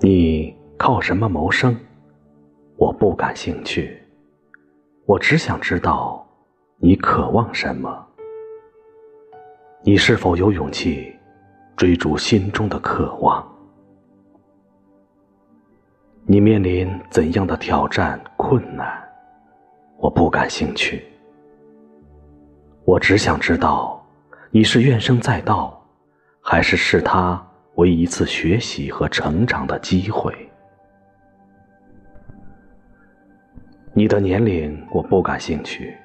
你靠什么谋生？我不感兴趣。我只想知道你渴望什么。你是否有勇气追逐心中的渴望？你面临怎样的挑战困难？我不感兴趣。我只想知道，你是怨声载道，还是视他为一次学习和成长的机会？你的年龄我不感兴趣，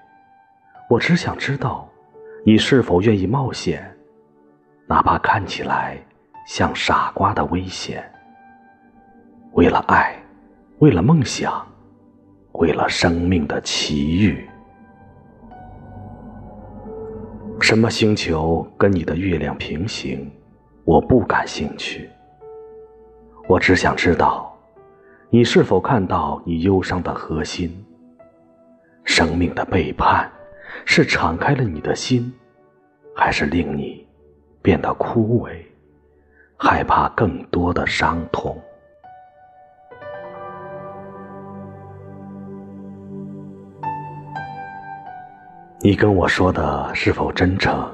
我只想知道，你是否愿意冒险，哪怕看起来像傻瓜的危险。为了爱，为了梦想，为了生命的奇遇。什么星球跟你的月亮平行？我不感兴趣。我只想知道，你是否看到你忧伤的核心？生命的背叛，是敞开了你的心，还是令你变得枯萎，害怕更多的伤痛？你跟我说的是否真诚？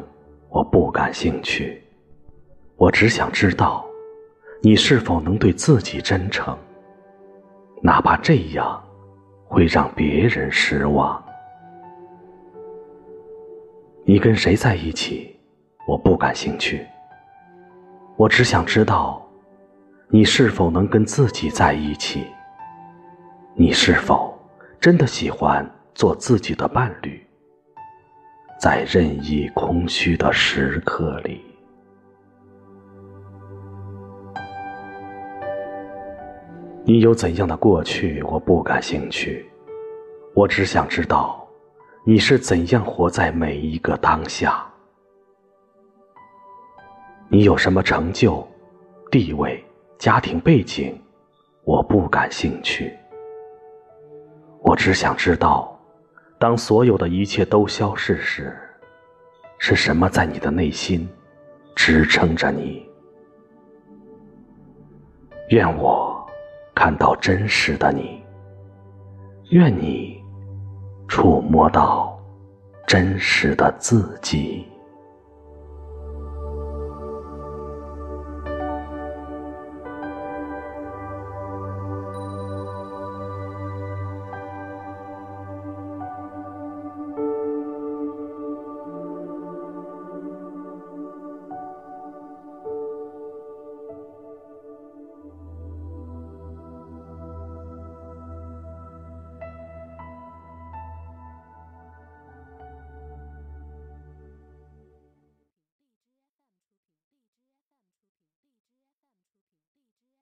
我不感兴趣。我只想知道，你是否能对自己真诚，哪怕这样会让别人失望。你跟谁在一起？我不感兴趣。我只想知道，你是否能跟自己在一起？你是否真的喜欢做自己的伴侣？在任意空虚的时刻里，你有怎样的过去？我不感兴趣。我只想知道，你是怎样活在每一个当下。你有什么成就、地位、家庭背景？我不感兴趣。我只想知道。当所有的一切都消逝时，是什么在你的内心支撑着你？愿我看到真实的你，愿你触摸到真实的自己。